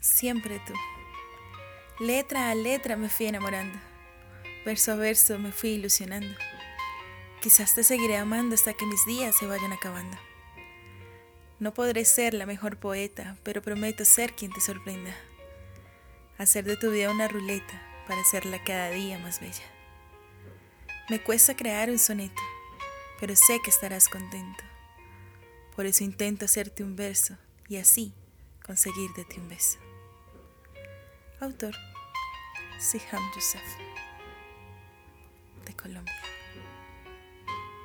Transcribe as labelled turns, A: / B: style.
A: siempre tú. Letra a letra me fui enamorando, verso a verso me fui ilusionando. Quizás te seguiré amando hasta que mis días se vayan acabando. No podré ser la mejor poeta, pero prometo ser quien te sorprenda. Hacer de tu vida una ruleta para hacerla cada día más bella. Me cuesta crear un soneto, pero sé que estarás contento. Por eso intento hacerte un verso y así conseguir de ti un beso. Autor Siham Youssef de Colombia.